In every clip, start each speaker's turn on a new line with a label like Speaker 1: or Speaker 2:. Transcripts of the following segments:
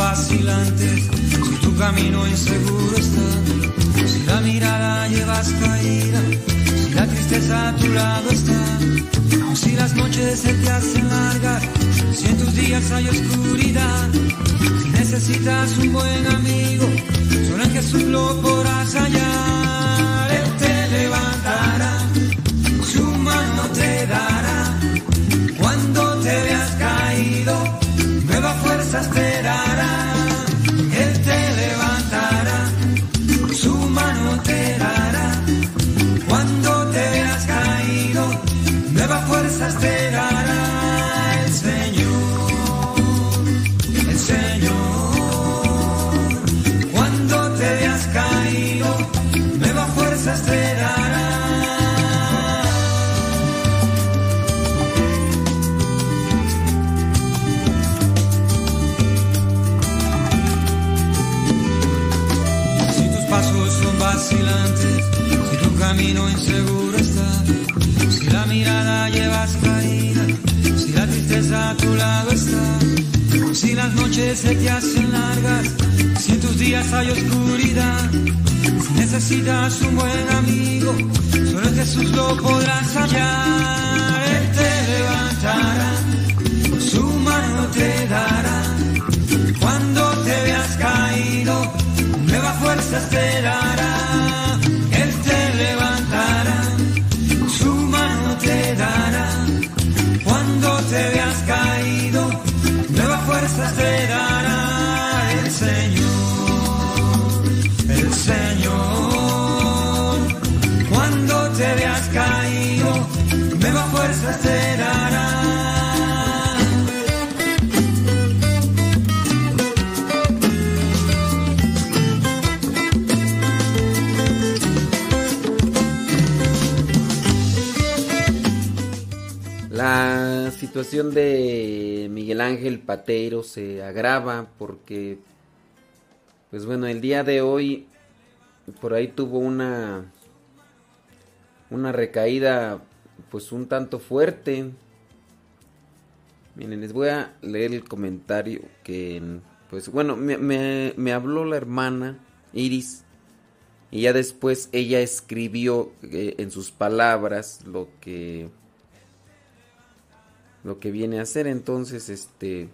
Speaker 1: si tu camino inseguro está, si la mirada llevas caída, si la tristeza a tu lado está, si las noches se te hacen largas, si en tus días hay oscuridad, si necesitas un buen amigo, solo en Jesús lo podrás hallar, Él te levantará, su mano te dará, cuando te veas caído, nuevas fuerzas te dará, te dará el Señor, el Señor, cuando te veas caído, nuevas fuerzas te dará. Si tus pasos son vacilantes, si tu camino inseguro la mirada llevas caída, si la tristeza a tu lado está, si las noches se te hacen largas, si en tus días hay oscuridad, si necesitas un buen amigo, solo en Jesús lo podrás hallar, Él te levantará, su mano te dará, cuando te veas caído, nuevas fuerzas te dará, te veas caído, nuevas fuerzas te dará el Señor,
Speaker 2: situación de Miguel Ángel Pateiro se agrava porque, pues bueno, el día de hoy por ahí tuvo una una recaída pues un tanto fuerte. Miren, les voy a leer el comentario que, pues bueno, me, me- habló la hermana Iris y ya después ella escribió eh, en sus palabras lo que lo que viene a hacer. Entonces, este.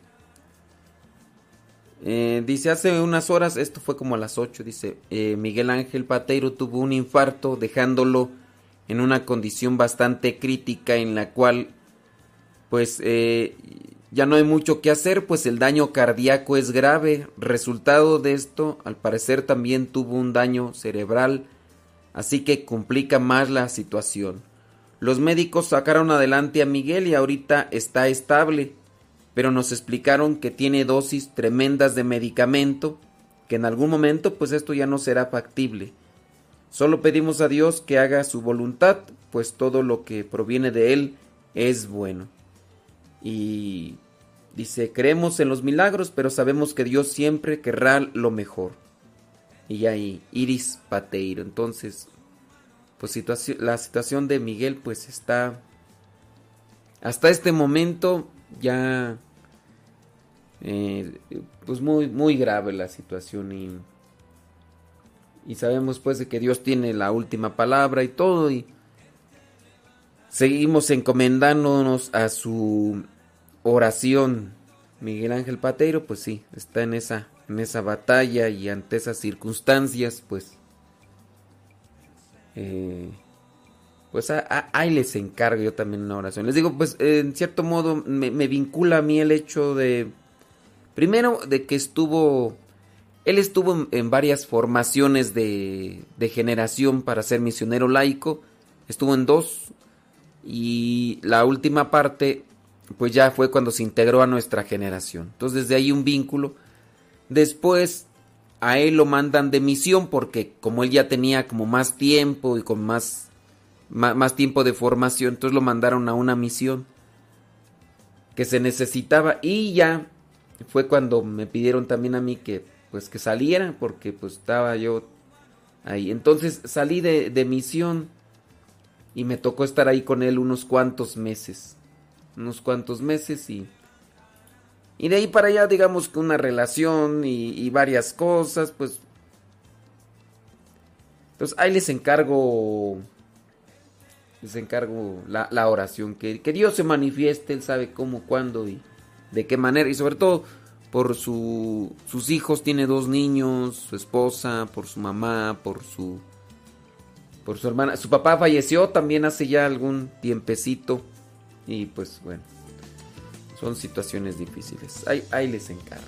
Speaker 2: eh, dice, hace unas horas, esto fue como a las 8, dice, eh, Miguel Ángel Pateiro tuvo un infarto dejándolo en una condición bastante crítica en la cual, pues, eh, ya no hay mucho que hacer, pues el daño cardíaco es grave. Resultado de esto, al parecer también tuvo un daño cerebral, así que complica más la situación. Los médicos sacaron adelante a Miguel y ahorita está estable, pero nos explicaron que tiene dosis tremendas de medicamento, que en algún momento pues esto ya no será factible. Solo pedimos a Dios que haga su voluntad, pues todo lo que proviene de Él es bueno. Y dice, creemos en los milagros, pero sabemos que Dios siempre querrá lo mejor. Y ahí, Iris Pateiro. Entonces, pues la situación de Miguel pues está hasta este momento ya eh, pues muy muy grave la situación y y sabemos pues de que Dios tiene la última palabra y todo y seguimos encomendándonos a su oración. Miguel Ángel Pateiro pues sí está en esa en esa batalla y ante esas circunstancias pues eh, pues a- ahí les encargo yo también una oración. Les digo, pues en cierto modo me, vincula a mí el hecho de, primero, de que estuvo, él estuvo en, en varias formaciones de, de generación para ser misionero laico, estuvo en dos, y la última parte, pues ya fue cuando se integró a nuestra generación. Entonces desde ahí un vínculo. Después a él lo mandan de misión porque como él ya tenía como más tiempo y con más, más, tiempo de formación, entonces lo mandaron a una misión que se necesitaba y ya fue cuando me pidieron también a mí que pues que saliera porque pues estaba yo ahí. Entonces salí de, de misión y me tocó estar ahí con él unos cuantos meses, unos cuantos meses y Y de ahí para allá, digamos que una relación y, varias cosas, pues... Pues ahí les encargo... Les encargo la, oración. Que, que, Dios se manifieste, Él sabe cómo, cuándo y de qué manera. Y sobre todo por su, sus hijos, tiene dos niños, su esposa, por su mamá, por su... Por su hermana. Su papá falleció también hace ya algún tiempecito. Y pues bueno. Son situaciones difíciles. Ahí, ahí les encargo.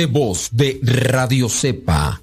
Speaker 3: De voz de Radio Cepa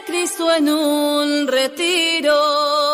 Speaker 4: Cristo en un retiro.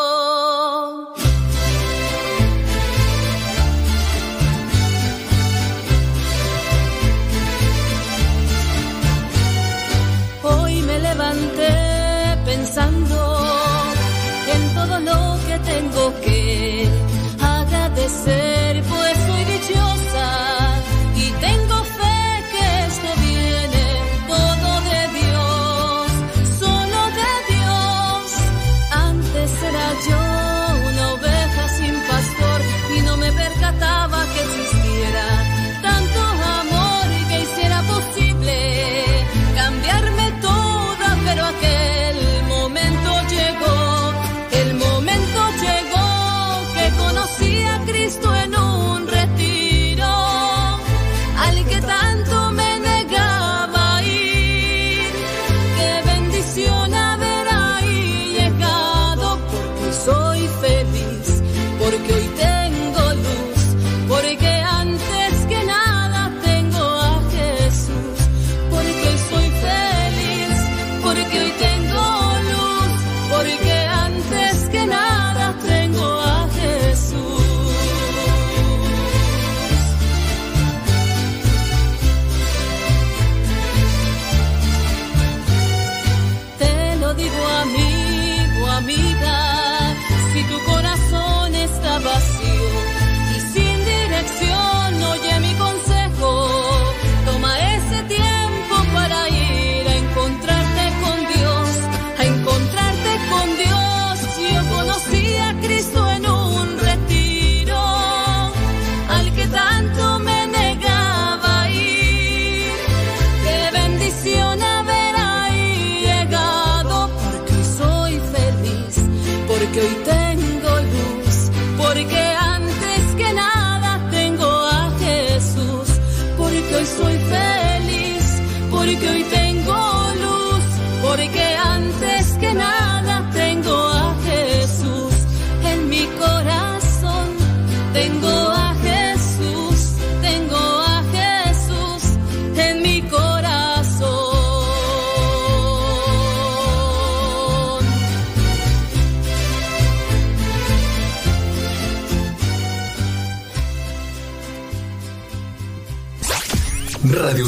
Speaker 4: que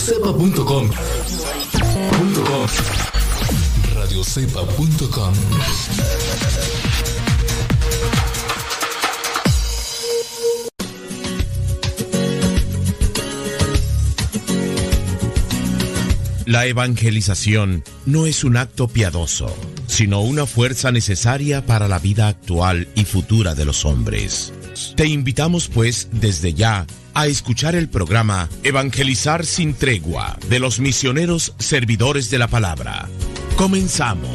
Speaker 5: radiocepa.com. Radiocepa.com.
Speaker 6: La evangelización no es un acto piadoso, sino una fuerza necesaria para la vida actual y futura de los hombres. Te invitamos pues desde ya a escuchar el programa Evangelizar sin tregua de los misioneros servidores de la palabra. Comenzamos.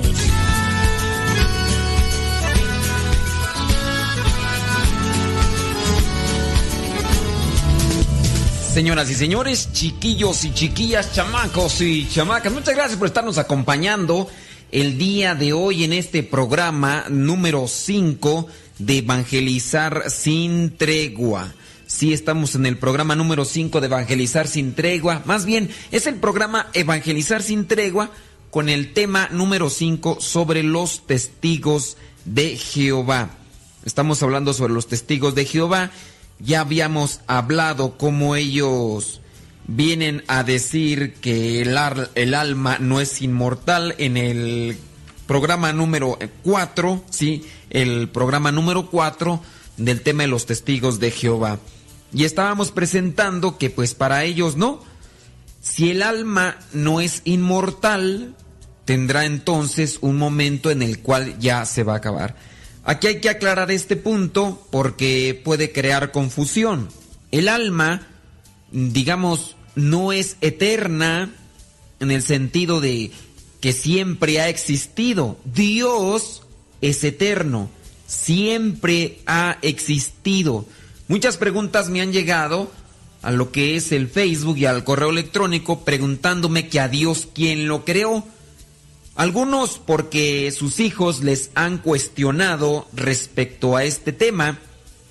Speaker 2: Señoras y señores, chiquillos y chiquillas, chamacos y chamacas, muchas gracias por estarnos acompañando el día de hoy en este programa número 5 de Evangelizar sin tregua. Sí, estamos en el programa número 5 de Evangelizar sin tregua. Más bien, es el programa Evangelizar sin tregua con el tema número 5 sobre los testigos de Jehová. Estamos hablando sobre los testigos de Jehová ya habíamos hablado cómo ellos vienen a decir que el, el alma no es inmortal en el programa número 4, ¿sí? El programa número 4 del tema de los testigos de Jehová. Y estábamos presentando que pues para ellos no. Si el alma no es inmortal, tendrá entonces un momento en el cual ya se va a acabar. Aquí hay que aclarar este punto porque puede crear confusión. El alma, digamos, no es eterna en el sentido de que siempre ha existido. Dios es eterno, siempre ha existido. Muchas preguntas me han llegado a lo que es el Facebook y al correo electrónico preguntándome que a Dios quién lo creó. Algunos porque sus hijos les han cuestionado respecto a este tema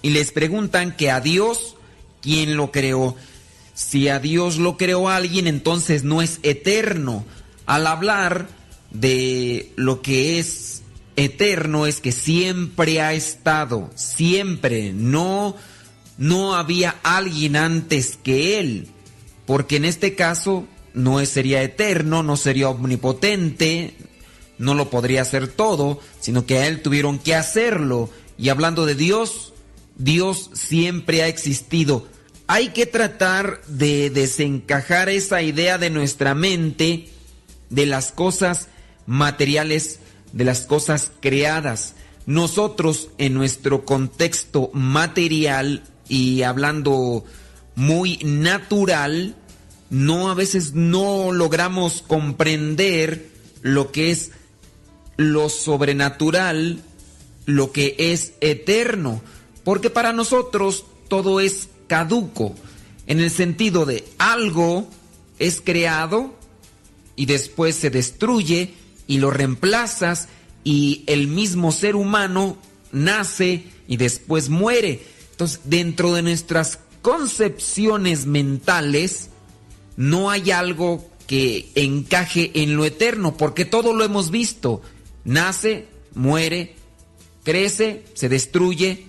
Speaker 2: y les preguntan que a Dios, ¿quién lo creó? Si a Dios lo creó alguien, entonces no es eterno. Al hablar de lo que es eterno es que siempre ha estado, siempre, no, no había alguien antes que él, porque en este caso no sería eterno, no sería omnipotente, no lo podría hacer todo, sino que a él tuvieron que hacerlo. Y hablando de Dios, Dios siempre ha existido. Hay que tratar de desencajar esa idea de nuestra mente de las cosas materiales, de las cosas creadas. Nosotros en nuestro contexto material y hablando muy natural, no a veces no logramos comprender lo que es lo sobrenatural, lo que es eterno, porque para nosotros todo es caduco, en el sentido de algo es creado y después se destruye y lo reemplazas y el mismo ser humano nace y después muere. Entonces, dentro de nuestras concepciones mentales, no hay algo que encaje en lo eterno, porque todo lo hemos visto. Nace, muere, crece, se destruye,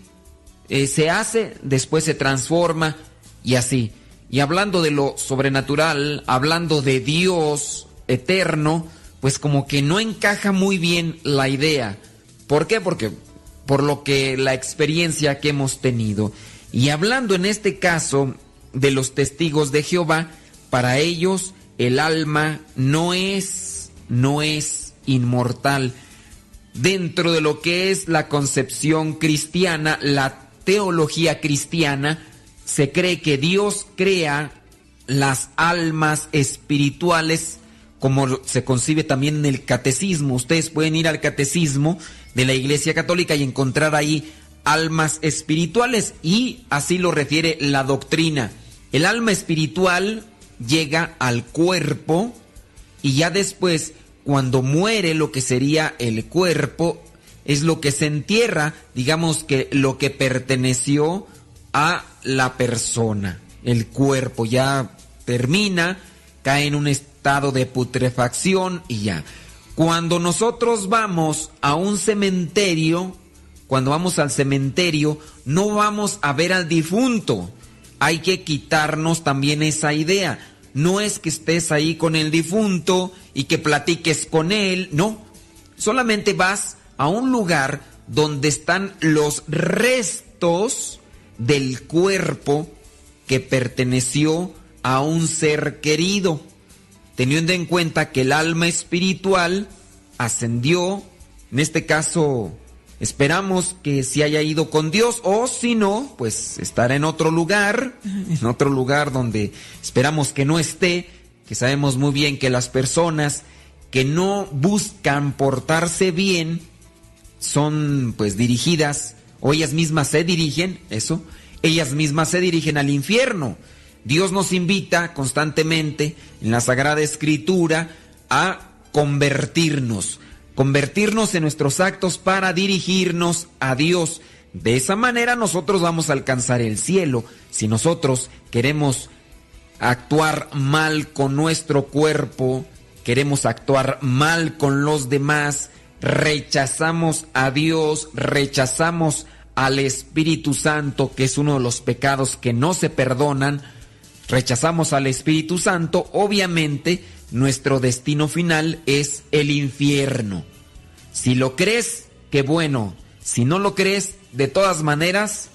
Speaker 2: eh, se hace, después se transforma y así. Y hablando de lo sobrenatural, hablando de Dios eterno, pues como que no encaja muy bien la idea. ¿Por qué? Porque por lo que la experiencia que hemos tenido. Y hablando en este caso de los testigos de Jehová, para ellos el alma no es, no es inmortal. Dentro de lo que es la concepción cristiana, la teología cristiana, se cree que Dios crea las almas espirituales como se concibe también en el catecismo. Ustedes pueden ir al catecismo de la Iglesia Católica y encontrar ahí almas espirituales y así lo refiere la doctrina. El alma espiritual llega al cuerpo y ya después, cuando muere lo que sería el cuerpo, es lo que se entierra, digamos que lo que perteneció a la persona. El cuerpo ya termina, cae en un de putrefacción y ya. Cuando nosotros vamos a un cementerio, cuando vamos al cementerio, no vamos a ver al difunto, hay que quitarnos también esa idea. no es que estés ahí con el difunto y que platiques con él, no. Solamente vas a un lugar donde están los restos del cuerpo que perteneció a un ser querido, teniendo en cuenta que el alma espiritual ascendió, en este caso esperamos que se haya ido con Dios o si no, pues estará en otro lugar, en otro lugar donde esperamos que no esté, que sabemos muy bien que las personas que no buscan portarse bien son pues dirigidas o ellas mismas se dirigen, eso, ellas mismas se dirigen al infierno. Dios nos invita constantemente en la Sagrada Escritura a convertirnos, convertirnos en nuestros actos para dirigirnos a Dios. De esa manera nosotros vamos a alcanzar el cielo. Si nosotros queremos actuar mal con nuestro cuerpo, queremos actuar mal con los demás, rechazamos a Dios, rechazamos al Espíritu Santo, que es uno de los pecados que no se perdonan, rechazamos al Espíritu Santo, obviamente nuestro destino final es el infierno. Si lo crees, qué bueno. Si no lo crees, de todas maneras,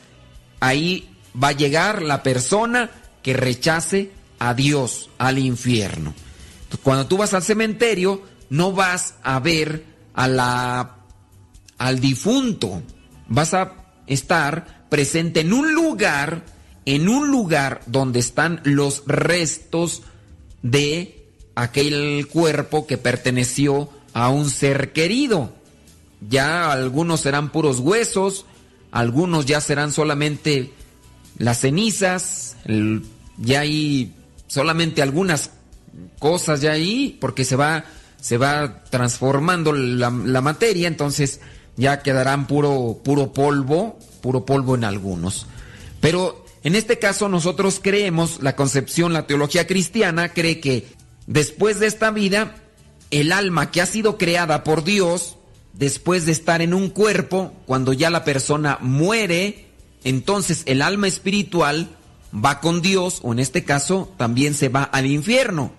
Speaker 2: ahí va a llegar la persona que rechace a Dios, al infierno. Cuando tú vas al cementerio, no vas a ver a la al difunto. Vas a estar presente en un lugar, en un lugar donde están los restos de aquel cuerpo que perteneció a un ser querido. Ya algunos serán puros huesos, algunos ya serán solamente las cenizas, ya hay solamente algunas cosas ya ahí, porque se va, se va transformando la, la materia, entonces ya quedarán puro, puro polvo, puro polvo en algunos. Pero en este caso nosotros creemos, la concepción, la teología cristiana cree que después de esta vida, el alma que ha sido creada por Dios, después de estar en un cuerpo, cuando ya la persona muere, entonces el alma espiritual va con Dios, o en este caso también se va al infierno.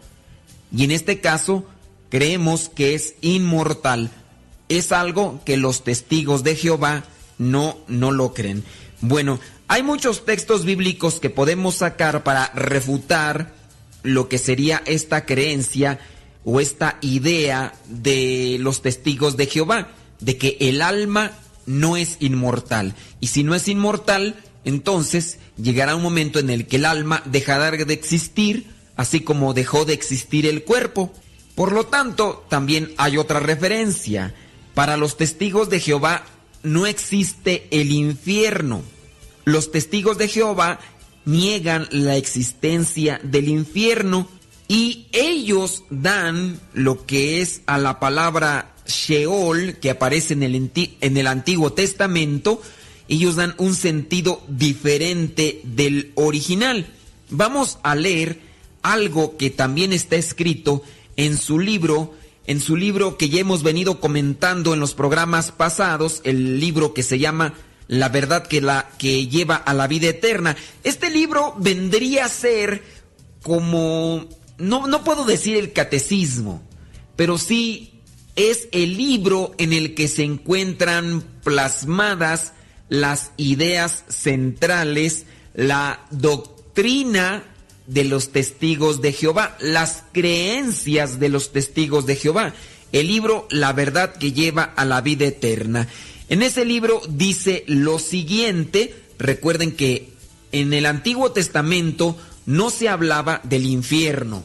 Speaker 2: Y en este caso creemos que es inmortal. Es algo que los testigos de Jehová no, no lo creen. Bueno, hay muchos textos bíblicos que podemos sacar para refutar lo que sería esta creencia o esta idea de los testigos de Jehová, de que el alma no es inmortal. Y si no es inmortal, entonces llegará un momento en el que el alma dejará de existir, así como dejó de existir el cuerpo. Por lo tanto, también hay otra referencia. Para los testigos de Jehová no existe el infierno. Los testigos de Jehová niegan la existencia del infierno y ellos dan lo que es a la palabra Sheol que aparece en el, en el Antiguo Testamento, ellos dan un sentido diferente del original. Vamos a leer algo que también está escrito en su libro, en su libro que ya hemos venido comentando en los programas pasados, el libro que se llama la verdad que la que lleva a la vida eterna. Este libro vendría a ser como no, no puedo decir el catecismo, pero sí es el libro en el que se encuentran plasmadas las ideas centrales, la doctrina de los testigos de Jehová, las creencias de los testigos de Jehová. El libro La verdad que lleva a la vida eterna. En ese libro dice lo siguiente, recuerden que en el Antiguo Testamento no se hablaba del infierno,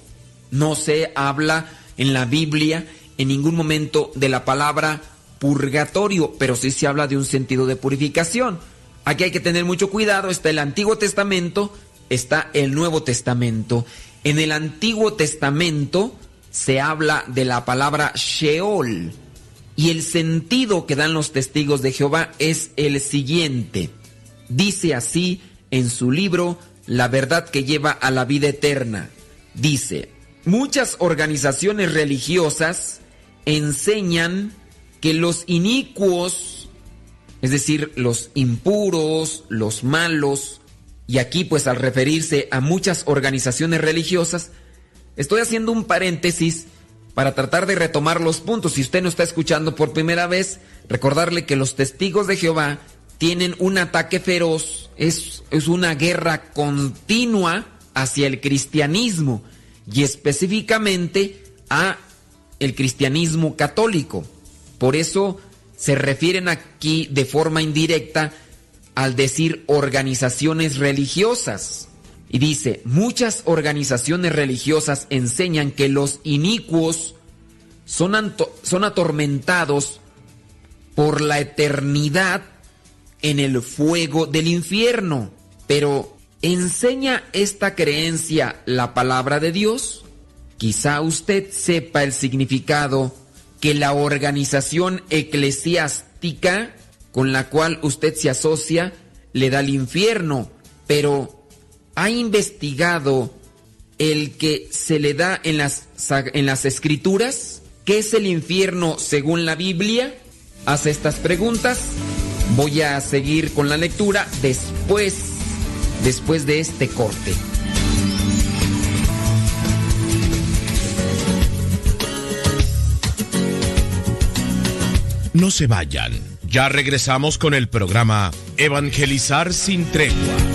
Speaker 2: no se habla en la Biblia en ningún momento de la palabra purgatorio, pero sí se habla de un sentido de purificación. Aquí hay que tener mucho cuidado, está el Antiguo Testamento, está el Nuevo Testamento. En el Antiguo Testamento se habla de la palabra Sheol, y el sentido que dan los testigos de Jehová es el siguiente. Dice así en su libro La verdad que lleva a la vida eterna. Dice, muchas organizaciones religiosas enseñan que los inicuos, es decir, los impuros, los malos, y aquí pues al referirse a muchas organizaciones religiosas, estoy haciendo un paréntesis para tratar de retomar los puntos. Si usted no está escuchando por primera vez, recordarle que los testigos de Jehová tienen un ataque feroz, es, es una guerra continua hacia el cristianismo y específicamente a el cristianismo católico. Por eso se refieren aquí de forma indirecta al decir organizaciones religiosas. Y dice, muchas organizaciones religiosas enseñan que los inicuos son, son atormentados por la eternidad en el fuego del infierno. Pero, ¿enseña esta creencia la palabra de Dios? Quizá usted sepa el significado que la organización eclesiástica con la cual usted se asocia le da al infierno, pero ha investigado el que se le da en las, en las escrituras, ¿qué es el infierno según la Biblia? Hace estas preguntas. Voy a seguir con la lectura después, después de este corte.
Speaker 6: No se vayan. Ya regresamos con el programa Evangelizar sin tregua.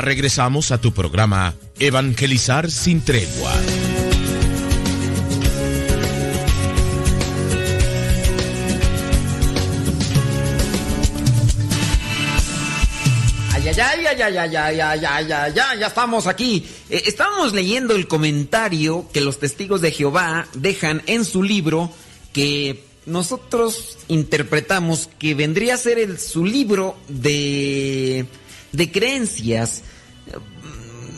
Speaker 6: Regresamos a tu programa Evangelizar sin tregua.
Speaker 2: Ay, ay, ay, ay, ay, ay, ay, ay, ay, ya, ya estamos aquí. Eh, estábamos leyendo el comentario que los testigos de Jehová dejan en su libro que nosotros interpretamos que vendría a ser el, su libro de de creencias.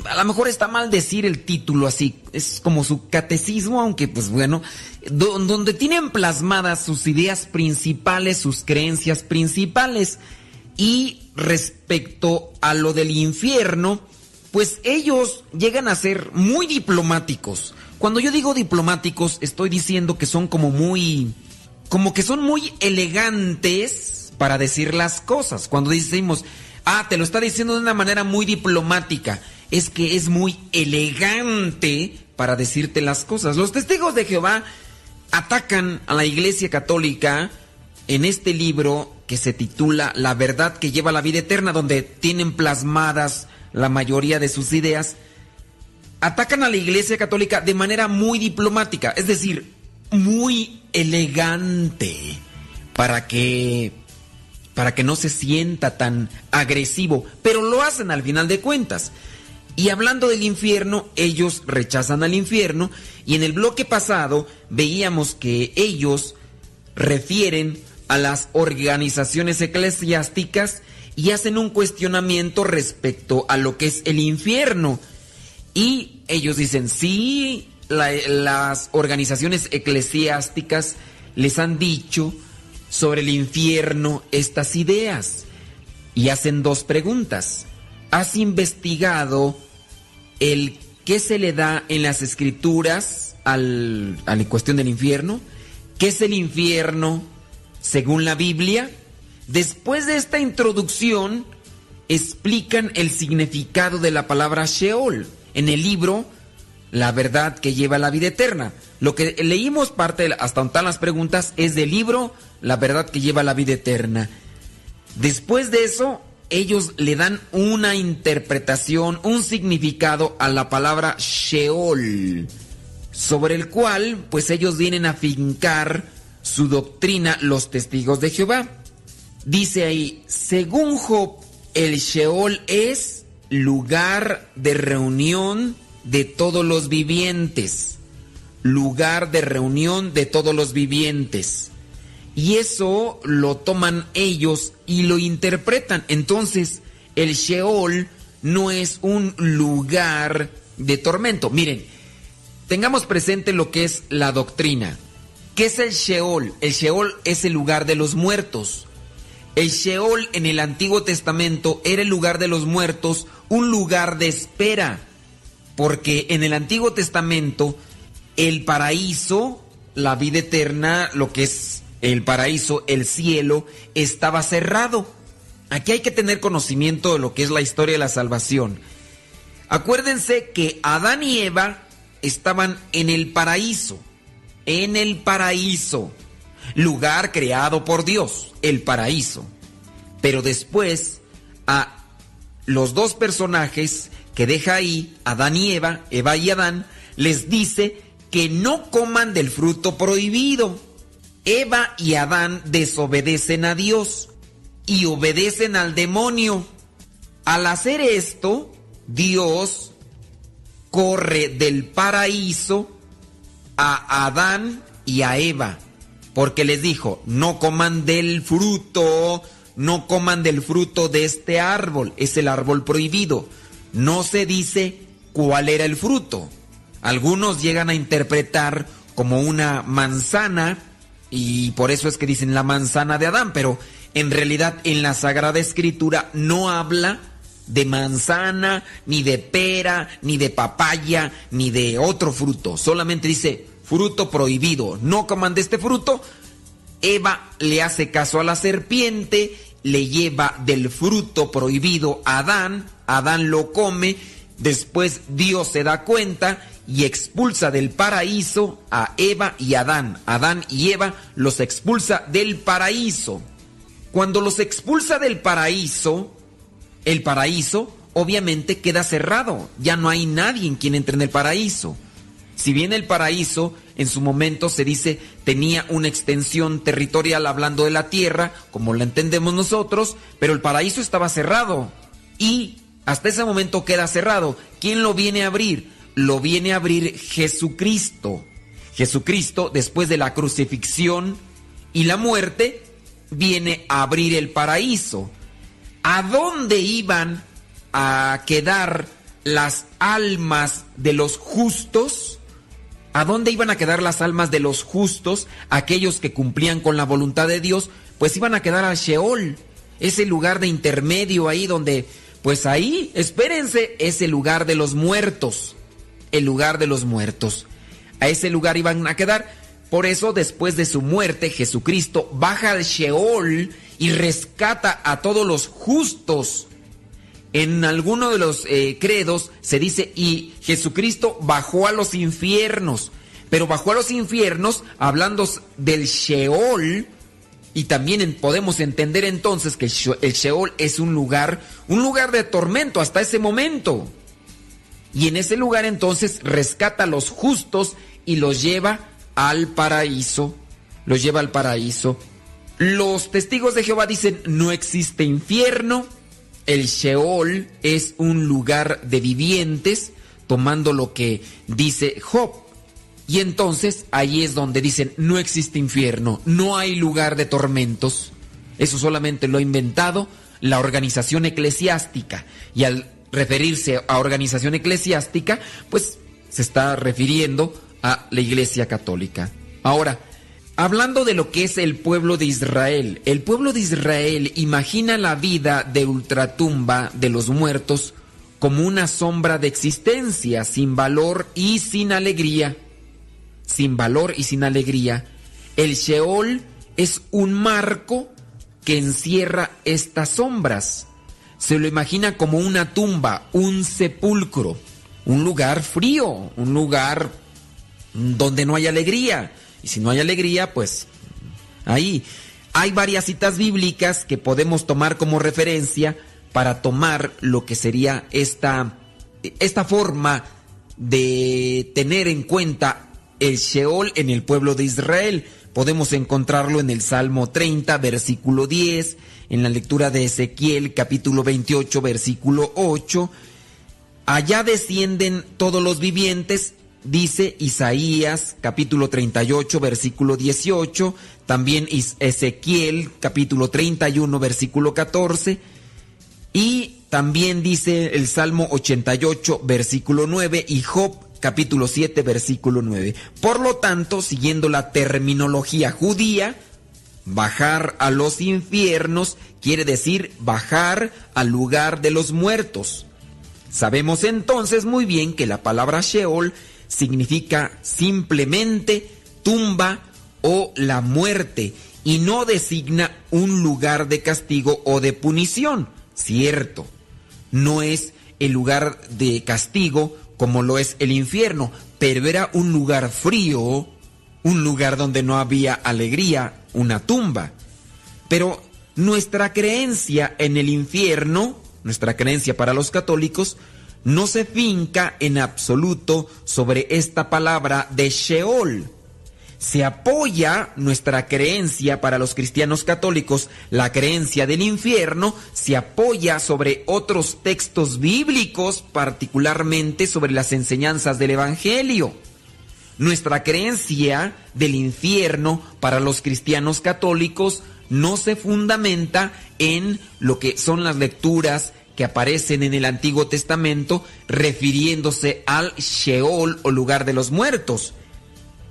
Speaker 2: A lo mejor está mal decir el título así, es como su catecismo, aunque pues bueno, donde tienen plasmadas sus ideas principales, sus creencias principales. Y respecto a lo del infierno, pues ellos llegan a ser muy diplomáticos. Cuando yo digo diplomáticos, estoy diciendo que son como muy, como que son muy elegantes para decir las cosas. Cuando decimos, Ah, te lo está diciendo de una manera muy diplomática. Es que es muy elegante para decirte las cosas. Los testigos de Jehová atacan a la Iglesia Católica en este libro que se titula La verdad que lleva a la vida eterna, donde tienen plasmadas la mayoría de sus ideas. Atacan a la Iglesia Católica de manera muy diplomática, es decir, muy elegante, para que para que no se sienta tan agresivo, pero lo hacen al final de cuentas. Y hablando del infierno, ellos rechazan al infierno y en el bloque pasado veíamos que ellos refieren a las organizaciones eclesiásticas y hacen un cuestionamiento respecto a lo que es el infierno. Y ellos dicen, sí, las organizaciones eclesiásticas les han dicho sobre el infierno estas ideas. Y hacen dos preguntas. ¿Has investigado el qué se le da en las escrituras al, a la cuestión del infierno? ¿Qué es el infierno según la Biblia? Después de esta introducción, explican el significado de la palabra Sheol en el libro La verdad que lleva la vida eterna. Lo que leímos parte hasta donde las preguntas es del libro La verdad que lleva la vida eterna. Después de eso, ellos le dan una interpretación, un significado a la palabra Sheol, sobre el cual pues ellos vienen a fincar su doctrina los testigos de Jehová. Dice ahí, según Job, el Sheol es lugar de reunión de todos los vivientes. Lugar de reunión de todos los vivientes. Y eso lo toman ellos y lo interpretan. Entonces, el Sheol no es un lugar de tormento. Miren, tengamos presente lo que es la doctrina. ¿Qué es el Sheol? El Sheol es el lugar de los muertos. El Sheol en el Antiguo Testamento era el lugar de los muertos, un lugar de espera. Porque en el Antiguo Testamento el paraíso, la vida eterna, lo que es el paraíso, el cielo, estaba cerrado. Aquí hay que tener conocimiento de lo que es la historia de la salvación. Acuérdense que Adán y Eva estaban en el paraíso, en el paraíso, lugar creado por Dios, el paraíso. Pero después a los dos personajes que deja ahí, Adán y Eva, Eva y Adán, les dice que no coman del fruto prohibido. Eva y Adán desobedecen a Dios y obedecen al demonio. Al hacer esto, Dios corre del paraíso a Adán y a Eva, porque les dijo, no coman del fruto, no coman del fruto de este árbol, es el árbol prohibido. No se dice cuál era el fruto. Algunos llegan a interpretar como una manzana, y por eso es que dicen la manzana de Adán, pero en realidad en la Sagrada Escritura no habla de manzana, ni de pera, ni de papaya, ni de otro fruto. Solamente dice fruto prohibido. No coman de este fruto. Eva le hace caso a la serpiente, le lleva del fruto prohibido a Adán, Adán lo come, después Dios se da cuenta y expulsa del paraíso a Eva y Adán. Adán y Eva los expulsa del paraíso. Cuando los expulsa del paraíso, el paraíso obviamente queda cerrado. Ya no hay nadie en quien entre en el paraíso. Si bien el paraíso en su momento se dice tenía una extensión territorial hablando de la tierra, como la entendemos nosotros, pero el paraíso estaba cerrado. Y hasta ese momento queda cerrado. ¿Quién lo viene a abrir? Lo viene a abrir Jesucristo. Jesucristo, después de la crucifixión y la muerte, viene a abrir el paraíso. ¿A dónde iban a quedar las almas de los justos? ¿A dónde iban a quedar las almas de los justos, aquellos que cumplían con la voluntad de Dios? Pues iban a quedar a Sheol, ese lugar de intermedio ahí donde, pues ahí, espérense, es el lugar de los muertos el lugar de los muertos. A ese lugar iban a quedar. Por eso, después de su muerte, Jesucristo baja al Sheol y rescata a todos los justos. En alguno de los eh, credos se dice, y Jesucristo bajó a los infiernos. Pero bajó a los infiernos hablando del Sheol. Y también podemos entender entonces que el Sheol es un lugar, un lugar de tormento hasta ese momento. Y en ese lugar entonces rescata a los justos y los lleva al paraíso. Los lleva al paraíso. Los testigos de Jehová dicen, no existe infierno, el Sheol es un lugar de vivientes, tomando lo que dice Job. Y entonces ahí es donde dicen, no existe infierno, no hay lugar de tormentos. Eso solamente lo ha inventado la organización eclesiástica. Y al referirse a organización eclesiástica, pues se está refiriendo a la Iglesia Católica. Ahora, hablando de lo que es el pueblo de Israel, el pueblo de Israel imagina la vida de ultratumba de los muertos como una sombra de existencia sin valor y sin alegría. Sin valor y sin alegría. El Sheol es un marco que encierra estas sombras. Se lo imagina como una tumba, un sepulcro, un lugar frío, un lugar donde no hay alegría. Y si no hay alegría, pues ahí. Hay varias citas bíblicas que podemos tomar como referencia para tomar lo que sería esta, esta forma de tener en cuenta el Sheol en el pueblo de Israel. Podemos encontrarlo en el Salmo 30, versículo 10, en la lectura de Ezequiel, capítulo 28, versículo 8. Allá descienden todos los vivientes, dice Isaías, capítulo 38, versículo 18, también Ezequiel, capítulo 31, versículo 14, y también dice el Salmo 88, versículo 9, y Job capítulo 7, versículo 9. Por lo tanto, siguiendo la terminología judía, bajar a los infiernos quiere decir bajar al lugar de los muertos. Sabemos entonces muy bien que la palabra Sheol significa simplemente tumba o la muerte y no designa un lugar de castigo o de punición. Cierto, no es el lugar de castigo como lo es el infierno, pero era un lugar frío, un lugar donde no había alegría, una tumba. Pero nuestra creencia en el infierno, nuestra creencia para los católicos, no se finca en absoluto sobre esta palabra de Sheol se apoya nuestra creencia para los cristianos católicos, la creencia del infierno, se apoya sobre otros textos bíblicos, particularmente sobre las enseñanzas del Evangelio. Nuestra creencia del infierno para los cristianos católicos no se fundamenta en lo que son las lecturas que aparecen en el Antiguo Testamento refiriéndose al Sheol o lugar de los muertos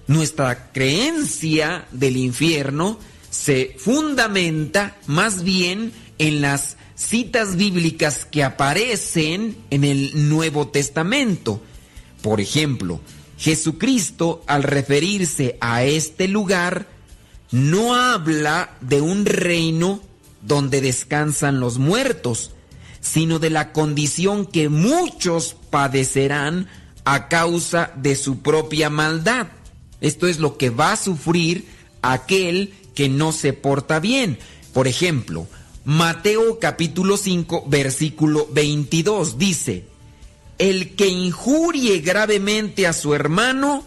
Speaker 2: nuestra creencia del infierno se fundamenta más bien en las citas bíblicas que aparecen en el Nuevo Testamento. Por ejemplo, Jesucristo al referirse a este lugar no habla de un reino donde descansan los muertos, sino de la condición que muchos padecerán a causa de su propia maldad. Esto es lo que va a sufrir aquel que no se porta bien. Por ejemplo, Mateo capítulo 5 versículo 22 dice, el que injurie gravemente a su hermano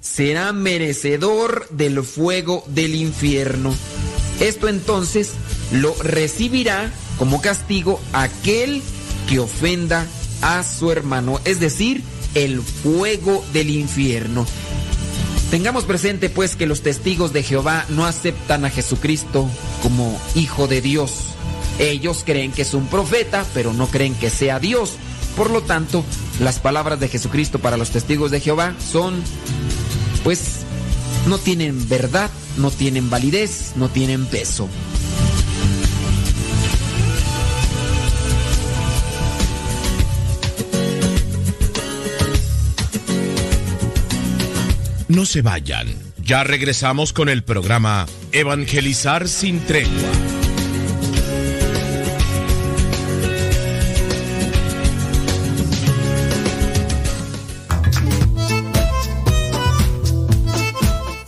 Speaker 2: será merecedor del fuego del infierno. Esto entonces lo recibirá como castigo aquel que ofenda a su hermano, es decir, el fuego del infierno. Tengamos presente pues que los testigos de Jehová no aceptan a Jesucristo como hijo de Dios. Ellos creen que es un profeta, pero no creen que sea Dios. Por lo tanto, las palabras de Jesucristo para los testigos de Jehová son, pues, no tienen verdad, no tienen validez, no tienen peso.
Speaker 6: No se vayan. Ya regresamos con el programa Evangelizar sin tregua.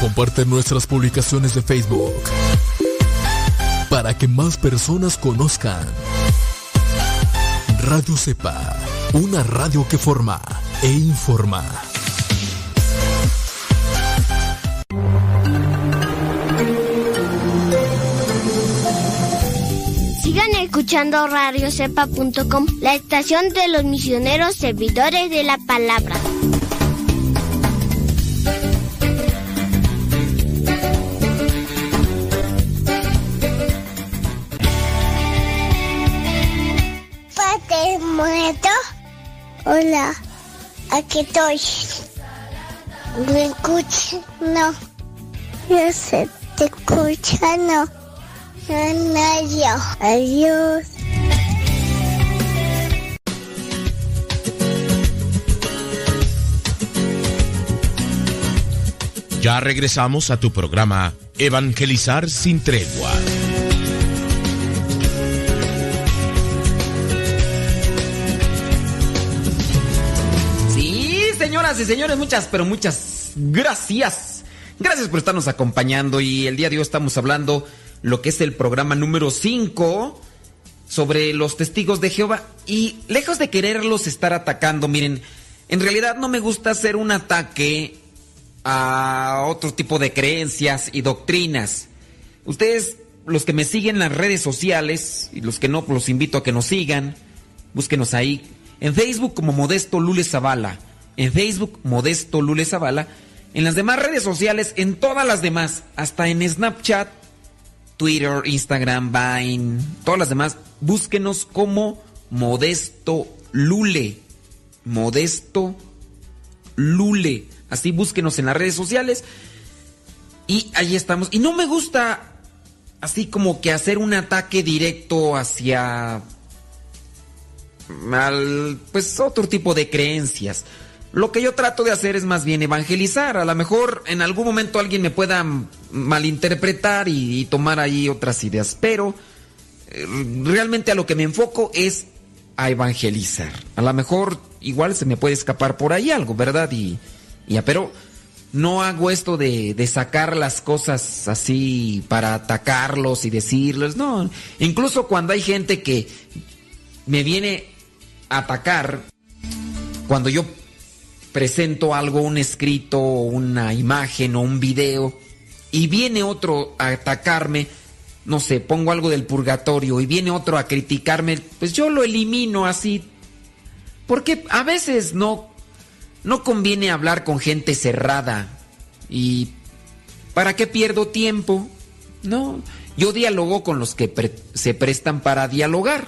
Speaker 7: Comparte nuestras publicaciones de Facebook para que más personas conozcan Radio Cepa, una radio que forma e informa.
Speaker 8: Sigan escuchando radiocepa.com, la estación de los misioneros servidores de la palabra. Hola, aquí estoy. ¿Me escuchas? No. Yo sé, te escucha, no. Adiós. Adiós.
Speaker 6: Ya regresamos a tu programa Evangelizar sin tregua.
Speaker 2: Y señores, muchas, pero muchas gracias. Gracias por estarnos acompañando y el día de hoy estamos hablando lo que es el programa número 5 sobre los testigos de Jehová y lejos de quererlos estar atacando, miren, en realidad no me gusta hacer un ataque a otro tipo de creencias y doctrinas. Ustedes, los que me siguen en las redes sociales y los que no, pues los invito a que nos sigan. Búsquenos ahí. En Facebook como Modesto Lule Zavala. En Facebook Modesto Lule Zavala. En las demás redes sociales, en todas las demás, hasta en Snapchat, Twitter, Instagram, Vine, todas las demás, búsquenos como Modesto Lule. Modesto Lule. Así búsquenos en las redes sociales. Y ahí estamos. Y no me gusta así como que hacer un ataque directo hacia al pues otro tipo de creencias. Lo que yo trato de hacer es más bien evangelizar. A lo mejor en algún momento alguien me pueda malinterpretar y, tomar ahí otras ideas. Pero eh, realmente a lo que me enfoco es a evangelizar. A lo mejor igual se me puede escapar por ahí algo, ¿verdad? Y, ya, pero no hago esto de, de, sacar las cosas así para atacarlos y decirles, no. Incluso cuando hay gente que me viene a atacar, cuando yo presento algo, un escrito, una imagen o un video, y viene otro a atacarme, no sé, pongo algo del purgatorio y viene otro a criticarme, pues yo lo elimino así. Porque a veces no no conviene hablar con gente cerrada. ¿Y para qué pierdo tiempo? No, yo dialogo con los que se prestan para dialogar.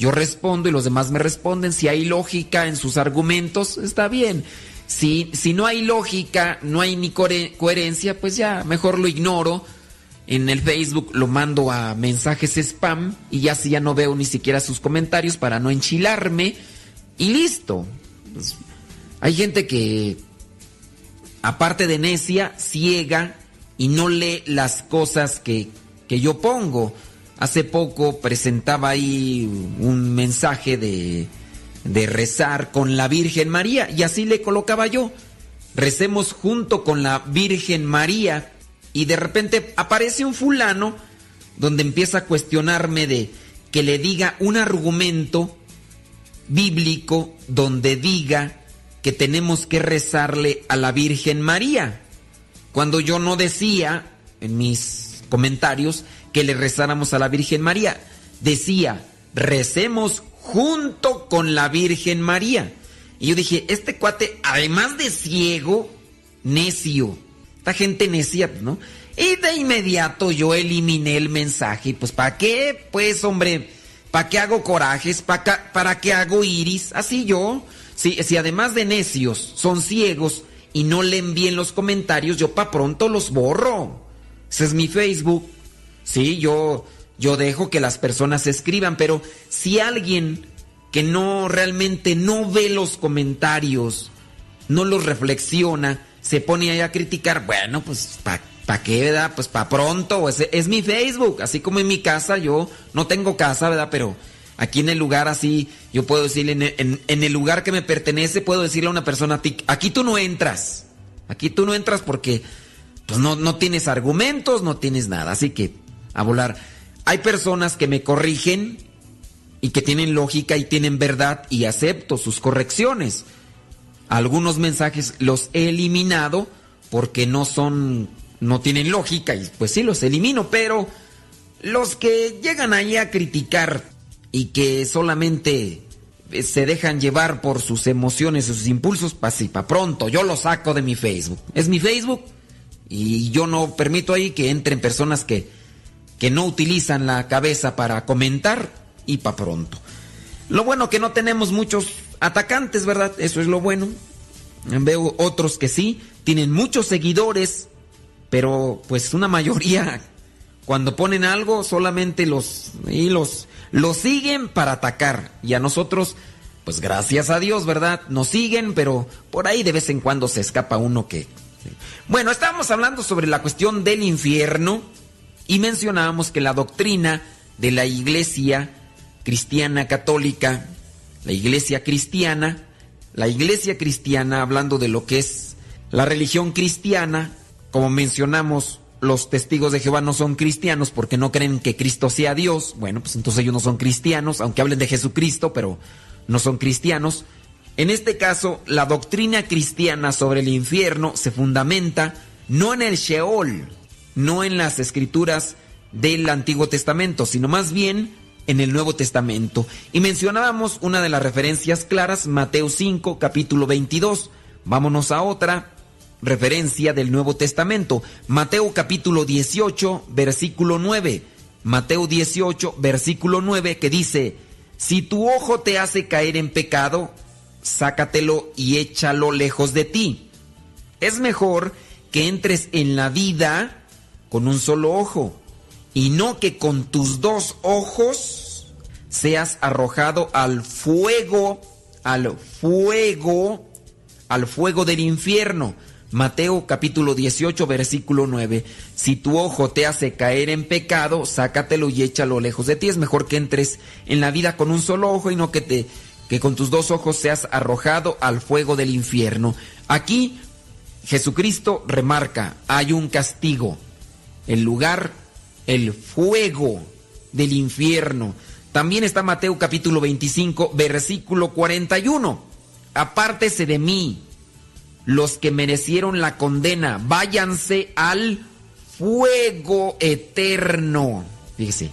Speaker 2: Yo respondo y los demás me responden. Si hay lógica en sus argumentos, está bien. Si, si no hay lógica, no hay ni coherencia, pues ya, mejor lo ignoro. En el Facebook lo mando a mensajes spam y ya si ya no veo ni siquiera sus comentarios para no enchilarme. Y listo. Pues, hay gente que, aparte de necia, ciega y no lee las cosas que, que yo pongo. Hace poco presentaba ahí un mensaje de, de rezar con la Virgen María y así le colocaba yo. Recemos junto con la Virgen María y de repente aparece un fulano donde empieza a cuestionarme de que le diga un argumento bíblico donde diga que tenemos que rezarle a la Virgen María. Cuando yo no decía en mis comentarios que le rezáramos a la Virgen María, decía, recemos junto con la Virgen María. Y yo dije, este cuate, además de ciego, necio, esta gente necia, ¿no? Y de inmediato yo eliminé el mensaje. Pues, ¿para qué? Pues, hombre, ¿para qué hago corajes? ¿Para, ¿Para qué hago iris? Así yo. Si, si además de necios son ciegos y no leen bien los comentarios, yo pa' pronto los borro. Ese es mi Facebook. Sí, yo, yo dejo que las personas escriban, pero si alguien que no realmente no ve los comentarios no los reflexiona, se pone ahí a criticar, bueno, pues ¿para qué, verdad? Pues para pronto, es, es mi Facebook, así como en mi casa, yo no tengo casa, ¿verdad? Pero aquí en el lugar así, yo puedo decirle, en, el lugar que me pertenece, puedo decirle a una persona, aquí tú no entras, aquí tú no entras porque pues no, no tienes argumentos, no tienes nada, así que a volar. Hay personas que me corrigen y que tienen lógica y tienen verdad y acepto sus correcciones. Algunos mensajes los he eliminado porque no son, no tienen lógica y pues sí los elimino, pero los que llegan ahí a criticar y que solamente se dejan llevar por sus emociones, sus impulsos, sí, para pronto, yo los saco de mi Facebook. Es mi Facebook y yo no permito ahí que entren personas que, que no utilizan la cabeza para comentar y para pronto. Lo bueno que no tenemos muchos atacantes, ¿verdad? Eso es lo bueno. Veo otros que sí, tienen muchos seguidores, pero pues una mayoría cuando ponen algo solamente los y los los siguen para atacar y a nosotros pues gracias a Dios, ¿verdad? Nos siguen, pero por ahí de vez en cuando se escapa uno que Bueno, estábamos hablando sobre la cuestión del infierno y mencionábamos que la doctrina de la iglesia cristiana católica, la iglesia cristiana, la iglesia cristiana, hablando de lo que es la religión cristiana, como mencionamos, los testigos de Jehová no son cristianos porque no creen que Cristo sea Dios. Bueno, pues entonces ellos no son cristianos, aunque hablen de Jesucristo, pero no son cristianos. En este caso, la doctrina cristiana sobre el infierno se fundamenta no en el Sheol, no en las escrituras del Antiguo Testamento, sino más bien en el Nuevo Testamento. Y mencionábamos una de las referencias claras, Mateo 5, capítulo 22. Vámonos a otra referencia del Nuevo Testamento, Mateo capítulo 18, versículo 9. Mateo 18, versículo 9, que dice, si tu ojo te hace caer en pecado, sácatelo y échalo lejos de ti. Es mejor que entres en la vida con un solo ojo y no que con tus dos ojos seas arrojado al fuego, al fuego, al fuego del infierno. Mateo capítulo 18 versículo 9. Si tu ojo te hace caer en pecado, sácatelo y échalo lejos de ti. Es mejor que entres en la vida con un solo ojo y no que te que con tus dos ojos seas arrojado al fuego del infierno. Aquí Jesucristo remarca, hay un castigo. El lugar el fuego del infierno. También está Mateo capítulo 25, versículo 41. Apártese de mí, los que merecieron la condena, váyanse al fuego eterno. Fíjese,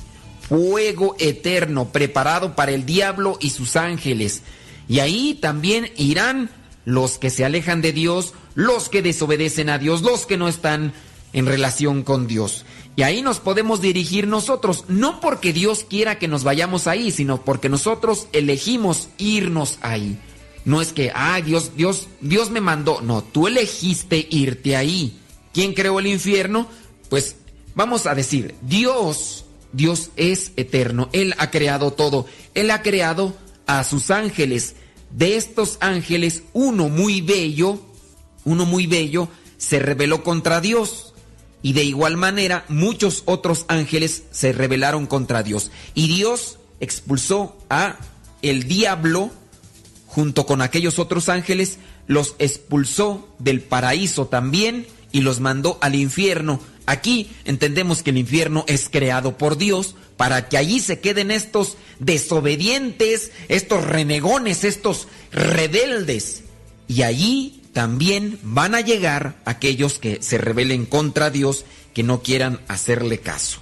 Speaker 2: fuego eterno preparado para el diablo y sus ángeles. Y ahí también irán los que se alejan de Dios, los que desobedecen a Dios, los que no están en relación con Dios. Y ahí nos podemos dirigir nosotros, no porque Dios quiera que nos vayamos ahí, sino porque nosotros elegimos irnos ahí. No es que, ah, Dios, Dios, Dios me mandó. No, tú elegiste irte ahí. ¿Quién creó el infierno? Pues vamos a decir, Dios, Dios es eterno. Él ha creado todo. Él ha creado a sus ángeles. De estos ángeles, uno muy bello, uno muy bello, se rebeló contra Dios y de igual manera muchos otros ángeles se rebelaron contra Dios. Y Dios expulsó a el diablo junto con aquellos otros ángeles, los expulsó del paraíso también y los mandó al infierno. Aquí entendemos que el infierno es creado por Dios para que allí se queden estos desobedientes, estos renegones, estos rebeldes. Y allí también van a llegar aquellos que se rebelen contra Dios, que no quieran hacerle caso.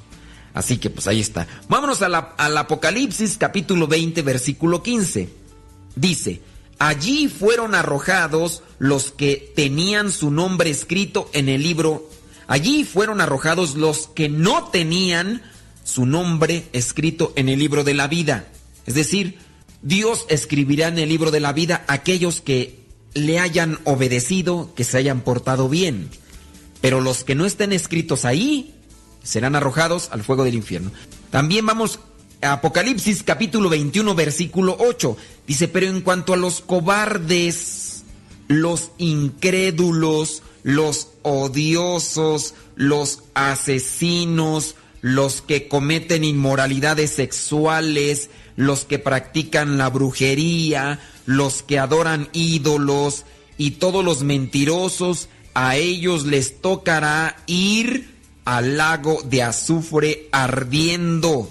Speaker 2: Así que pues ahí está. Vámonos al Apocalipsis capítulo 20 versículo 15. Dice, allí fueron arrojados los que tenían su nombre escrito en el libro. Allí fueron arrojados los que no tenían su nombre escrito en el libro de la vida. Es decir, Dios escribirá en el libro de la vida aquellos que le hayan obedecido, que se hayan portado bien. Pero los que no estén escritos ahí serán arrojados al fuego del infierno. También vamos a Apocalipsis capítulo 21 versículo 8. Dice, pero en cuanto a los cobardes, los incrédulos, los odiosos, los asesinos, los que cometen inmoralidades sexuales, los que practican la brujería, los que adoran ídolos y todos los mentirosos, a ellos les tocará ir al lago de azufre ardiendo,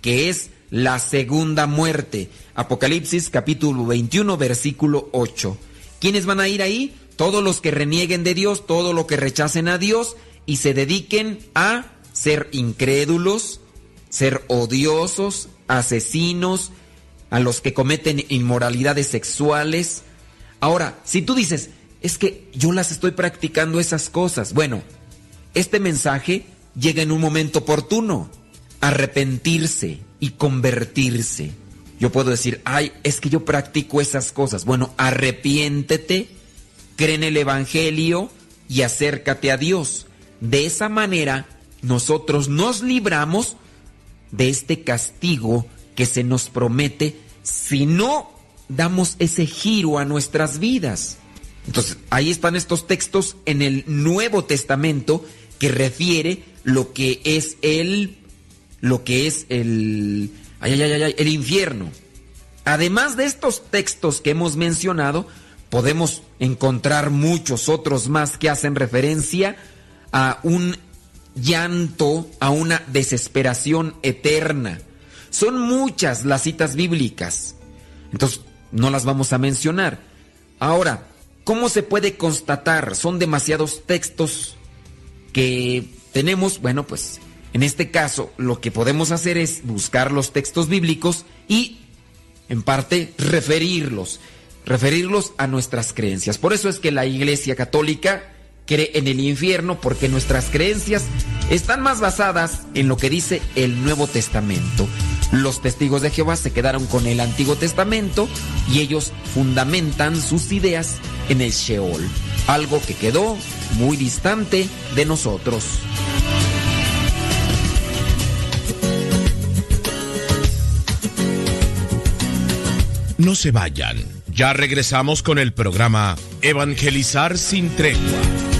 Speaker 2: que es la segunda muerte. Apocalipsis capítulo 21 versículo 8. ¿Quiénes van a ir ahí? Todos los que renieguen de Dios, todos los que rechacen a Dios y se dediquen a ser incrédulos, ser odiosos, asesinos, a los que cometen inmoralidades sexuales. Ahora, si tú dices, es que yo las estoy practicando esas cosas, bueno, este mensaje llega en un momento oportuno, arrepentirse y convertirse. Yo puedo decir, ay, es que yo practico esas cosas. Bueno, arrepiéntete, cree en el Evangelio y acércate a Dios. De esa manera, nosotros nos libramos de este castigo que se nos promete si no damos ese giro a nuestras vidas. Entonces, ahí están estos textos en el Nuevo Testamento que refiere lo que es el lo que es el ay, ay, ay, el infierno. Además de estos textos que hemos mencionado, podemos encontrar muchos otros más que hacen referencia a un llanto, a una desesperación eterna. Son muchas las citas bíblicas. Entonces, no las vamos a mencionar. Ahora, ¿cómo se puede constatar? Son demasiados textos que tenemos. Bueno, pues en este caso lo que podemos hacer es buscar los textos bíblicos y, en parte, referirlos. Referirlos a nuestras creencias. Por eso es que la Iglesia Católica cree en el infierno porque nuestras creencias están más basadas en lo que dice el Nuevo Testamento. Los testigos de Jehová se quedaron con el Antiguo Testamento y ellos fundamentan sus ideas en el Sheol, algo que quedó muy distante de nosotros.
Speaker 6: No se vayan, ya regresamos con el programa Evangelizar sin tregua.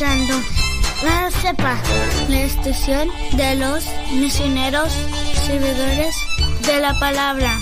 Speaker 9: Escuchando Radio Cepa, la estación de los misioneros servidores de la palabra.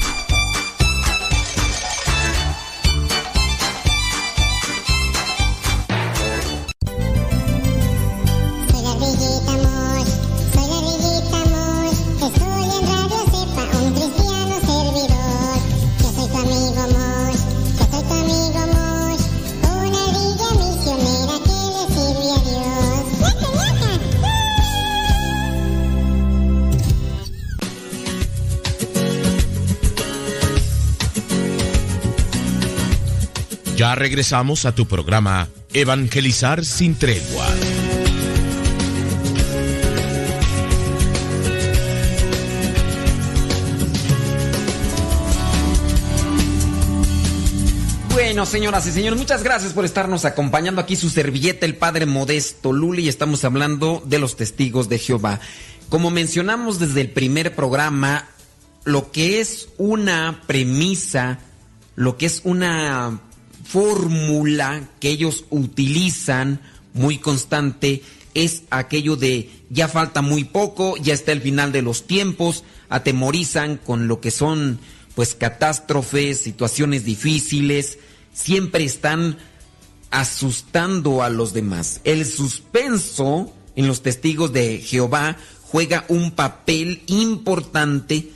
Speaker 6: Regresamos a tu programa Evangelizar sin tregua.
Speaker 2: Bueno, señoras y señores, muchas gracias por estarnos acompañando aquí su servilleta, el Padre Modesto Luli, y estamos hablando de los testigos de Jehová. Como mencionamos desde el primer programa, lo que es una premisa, lo que es una fórmula que ellos utilizan muy constante es aquello de ya falta muy poco, ya está el final de los tiempos, atemorizan con lo que son pues catástrofes, situaciones difíciles, siempre están asustando a los demás. El suspenso en los testigos de Jehová juega un papel importante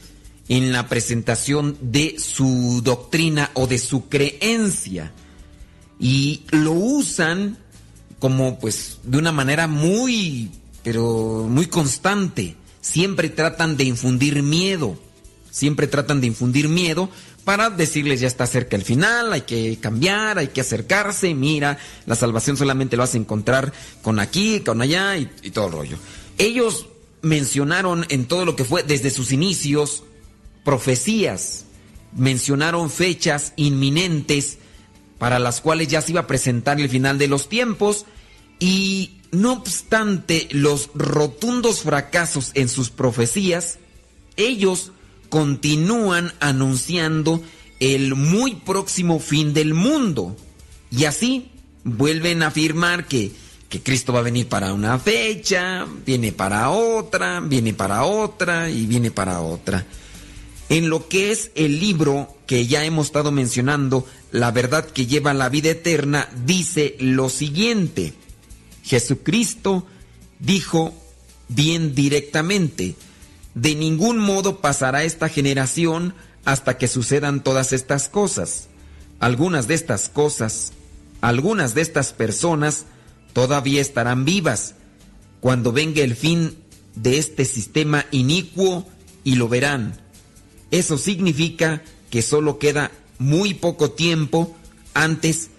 Speaker 2: en la presentación de su doctrina o de su creencia. Y lo usan como pues de una manera muy, pero muy constante. Siempre tratan de infundir miedo. Siempre tratan de infundir miedo para decirles ya está cerca el final, hay que cambiar, hay que acercarse, mira, la salvación solamente lo vas a encontrar con aquí, con allá y, todo el rollo. Ellos mencionaron en todo lo que fue desde sus inicios profecías, mencionaron fechas inminentes para las cuales ya se iba a presentar el final de los tiempos y no obstante los rotundos fracasos en sus profecías, ellos continúan anunciando el muy próximo fin del mundo y así vuelven a afirmar que que Cristo va a venir para una fecha, viene para otra, viene para otra y viene para otra. En lo que es el libro que ya hemos estado mencionando, La verdad que lleva la vida eterna, dice lo siguiente. Jesucristo dijo bien directamente, de ningún modo pasará esta generación hasta que sucedan todas estas cosas. Algunas de estas cosas, algunas de estas personas, todavía estarán vivas cuando venga el fin de este sistema inicuo y lo verán. Eso significa que solo queda muy poco tiempo antes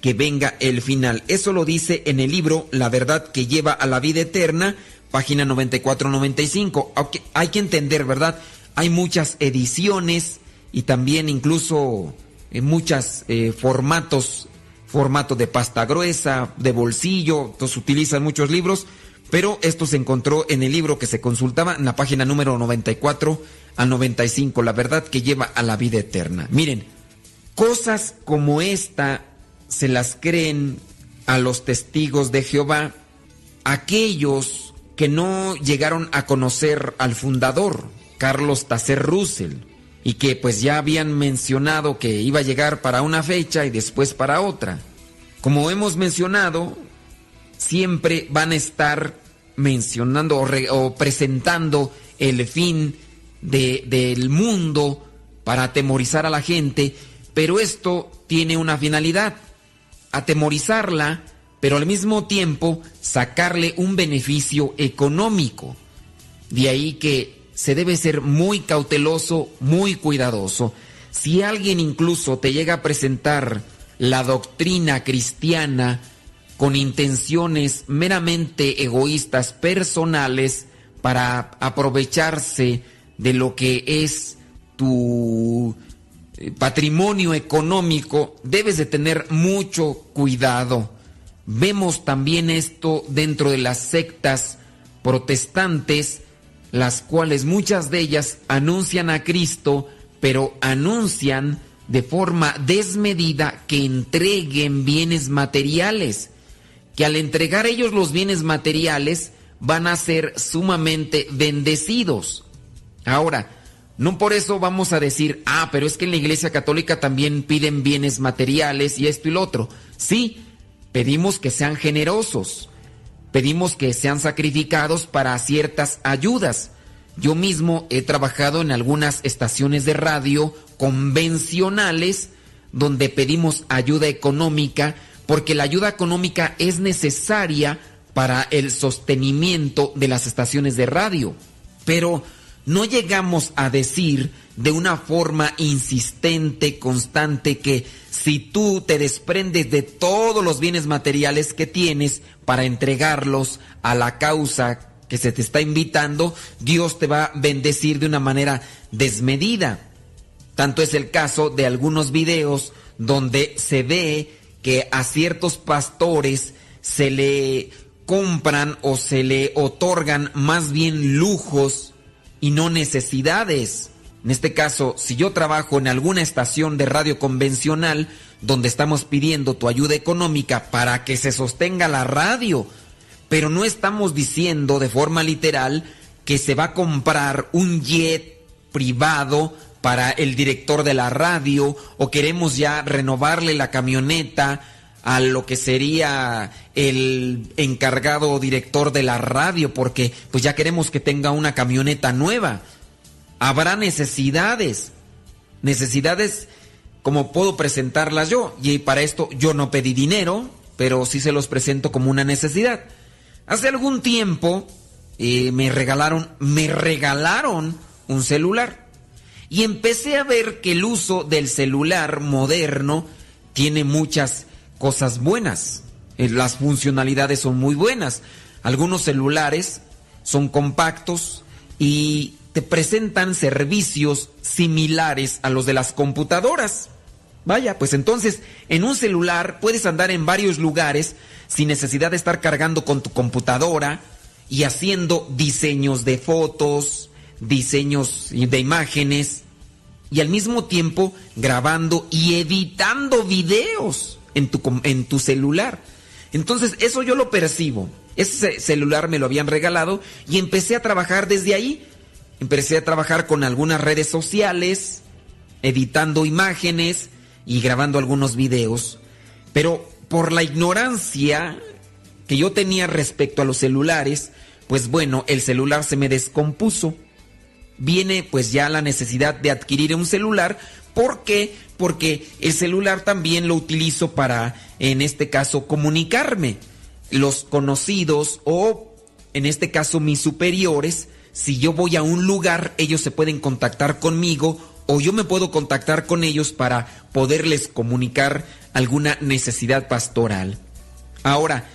Speaker 2: que venga el final. Eso lo dice en el libro La verdad que lleva a la vida eterna, página 94-95. Hay que entender, ¿verdad? Hay muchas ediciones y también incluso en muchos eh, formatos formato de pasta gruesa, de bolsillo, entonces utilizan muchos libros, pero esto se encontró en el libro que se consultaba en la página número 94 a 95, la verdad que lleva a la vida eterna. Miren, cosas como esta se las creen a los testigos de Jehová, aquellos que no llegaron a conocer al fundador, Carlos Tacer Russell y que pues ya habían mencionado que iba a llegar para una fecha y después para otra. Como hemos mencionado, siempre van a estar mencionando o, presentando el fin del mundo para atemorizar a la gente, pero esto tiene una finalidad, atemorizarla, pero al mismo tiempo sacarle un beneficio económico. De ahí que se debe ser muy cauteloso, muy cuidadoso. Si alguien incluso te llega a presentar la doctrina cristiana con intenciones meramente egoístas, personales, para aprovecharse de lo que es tu eh, patrimonio económico, debes de tener mucho cuidado. Vemos también esto dentro de las sectas protestantes las cuales muchas de ellas anuncian a Cristo, pero anuncian de forma desmedida que entreguen bienes materiales, que al entregar ellos los bienes materiales van a ser sumamente bendecidos. Ahora, no por eso vamos a decir, ah, pero es que en la Iglesia Católica también piden bienes materiales y esto y lo otro. Sí, pedimos que sean generosos, pedimos que sean sacrificados para ciertas ayudas. Yo mismo he trabajado en algunas estaciones de radio convencionales donde pedimos ayuda económica porque la ayuda económica es necesaria para el sostenimiento de las estaciones de radio. Pero no llegamos a decir de una forma insistente, constante, que si tú te desprendes de todos los bienes materiales que tienes para entregarlos a la causa que se te está invitando, Dios te va a bendecir de una manera desmedida. Tanto es el caso de algunos videos donde se ve que a ciertos pastores se le compran o se le otorgan más bien lujos y no necesidades. En este caso, si yo trabajo en alguna estación de radio convencional donde estamos pidiendo tu ayuda económica para que se sostenga la radio, pero no estamos diciendo de forma literal que se va a comprar un jet privado para el director de la radio o queremos ya renovarle la camioneta a lo que sería el encargado director de la radio, porque pues ya queremos que tenga una camioneta nueva. Habrá necesidades, necesidades como puedo presentarlas yo, y para esto yo no pedí dinero, pero sí se los presento como una necesidad. Hace algún tiempo eh, me regalaron, me regalaron un celular. Y empecé a ver que el uso del celular moderno tiene muchas cosas buenas. Eh, las funcionalidades son muy buenas. Algunos celulares son compactos y te presentan servicios similares a los de las computadoras. Vaya, pues entonces en un celular puedes andar en varios lugares sin necesidad de estar cargando con tu computadora y haciendo diseños de fotos, diseños de imágenes y al mismo tiempo grabando y editando videos en tu, en tu celular. Entonces eso yo lo percibo. Ese celular me lo habían regalado y empecé a trabajar desde ahí. Empecé a trabajar con algunas redes sociales, editando imágenes y grabando algunos videos. Pero por la ignorancia que yo tenía respecto a los celulares, pues bueno, el celular se me descompuso. Viene pues ya la necesidad de adquirir un celular. ¿Por qué? Porque el celular también lo utilizo para, en este caso, comunicarme. Los conocidos o, en este caso, mis superiores, si yo voy a un lugar, ellos se pueden contactar conmigo o yo me puedo contactar con ellos para poderles comunicar alguna necesidad pastoral. Ahora,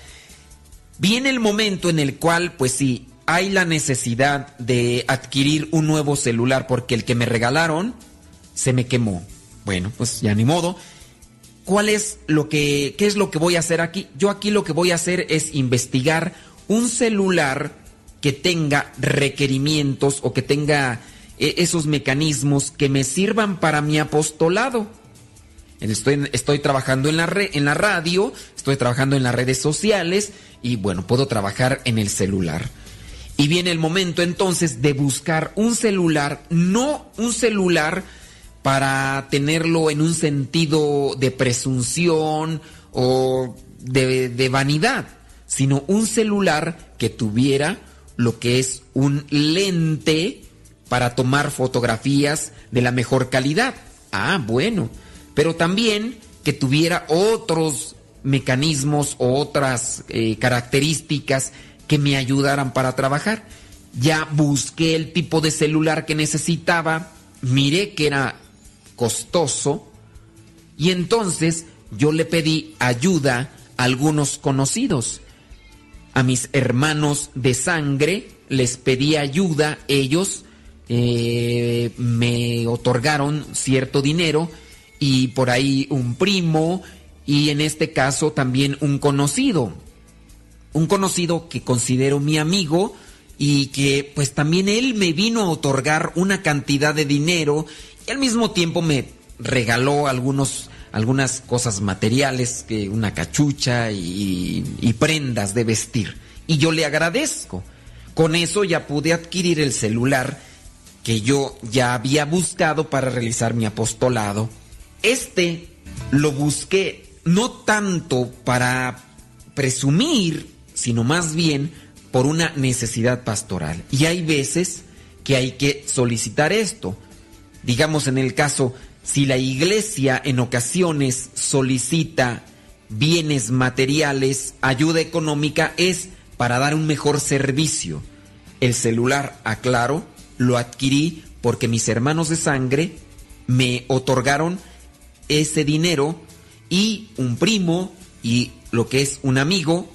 Speaker 2: viene el momento en el cual, pues sí, hay la necesidad de adquirir un nuevo celular porque el que me regalaron se me quemó. Bueno, pues ya ni modo. ¿Cuál es lo que qué es lo que voy a hacer aquí? Yo aquí lo que voy a hacer es investigar un celular que tenga requerimientos o que tenga eh, esos mecanismos que me sirvan para mi apostolado. Estoy, estoy trabajando en la, en la radio, estoy trabajando en las redes sociales y bueno, puedo trabajar en el celular. Y viene el momento entonces de buscar un celular, no un celular para tenerlo en un sentido de presunción o de, vanidad, sino un celular que tuviera lo que es un lente para tomar fotografías de la mejor calidad. Ah, bueno, pero también que tuviera otros mecanismos o otras eh, características que me ayudaran para trabajar. Ya busqué el tipo de celular que necesitaba, miré que era costoso y entonces yo le pedí ayuda a algunos conocidos. A mis hermanos de sangre les pedí ayuda, ellos eh, me otorgaron cierto dinero y por ahí un primo y en este caso también un conocido. Un conocido que considero mi amigo y que pues también él me vino a otorgar una cantidad de dinero y al mismo tiempo me regaló algunos algunas cosas materiales, que una cachucha y, y prendas de vestir. Y yo le agradezco. Con eso ya pude adquirir el celular que yo ya había buscado para realizar mi apostolado. Este lo busqué no tanto para presumir, sino más bien por una necesidad pastoral. Y hay veces que hay que solicitar esto. Digamos en el caso, si la iglesia en ocasiones solicita bienes materiales, ayuda económica, es para dar un mejor servicio. El celular, aclaro, lo adquirí porque mis hermanos de sangre me otorgaron ese dinero y un primo y lo que es un amigo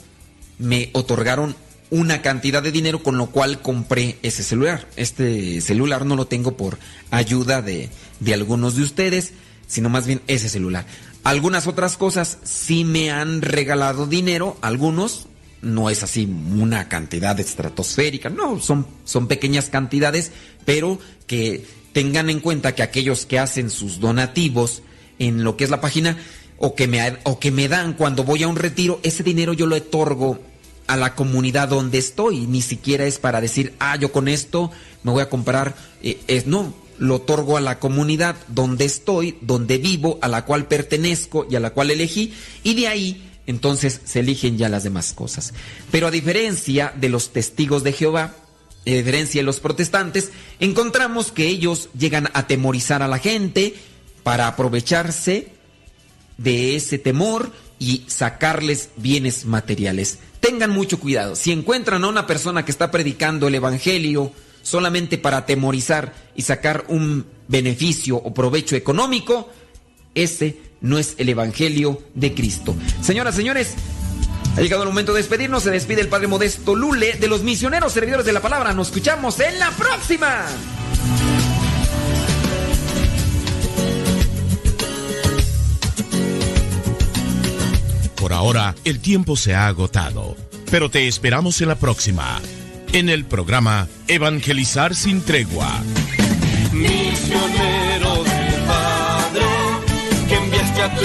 Speaker 2: me otorgaron una cantidad de dinero con lo cual compré ese celular. Este celular no lo tengo por ayuda de, de algunos de ustedes, sino más bien ese celular. Algunas otras cosas sí me han regalado dinero, algunos, no es así una cantidad estratosférica, no, son, son pequeñas cantidades, pero que tengan en cuenta que aquellos que hacen sus donativos en lo que es la página o que me, o que me dan cuando voy a un retiro, ese dinero yo lo otorgo a la comunidad donde estoy, ni siquiera es para decir, ah, yo con esto me voy a comprar, eh, es, no, lo otorgo a la comunidad donde estoy, donde vivo, a la cual pertenezco y a la cual elegí, y de ahí entonces se eligen ya las demás cosas. Pero a diferencia de los testigos de Jehová, a diferencia de los protestantes, encontramos que ellos llegan a temorizar a la gente para aprovecharse de ese temor y sacarles bienes materiales. Tengan mucho cuidado. Si encuentran a una persona que está predicando el Evangelio solamente para atemorizar y sacar un beneficio o provecho económico, ese no es el Evangelio de Cristo. Señoras, señores, ha llegado el momento de despedirnos. Se despide el Padre Modesto Lule de los misioneros servidores de la palabra. Nos escuchamos en la próxima.
Speaker 6: Por ahora, el tiempo se ha agotado, pero te esperamos en la próxima, en el programa Evangelizar sin tregua.
Speaker 10: Misionero del Padre, que enviaste a tu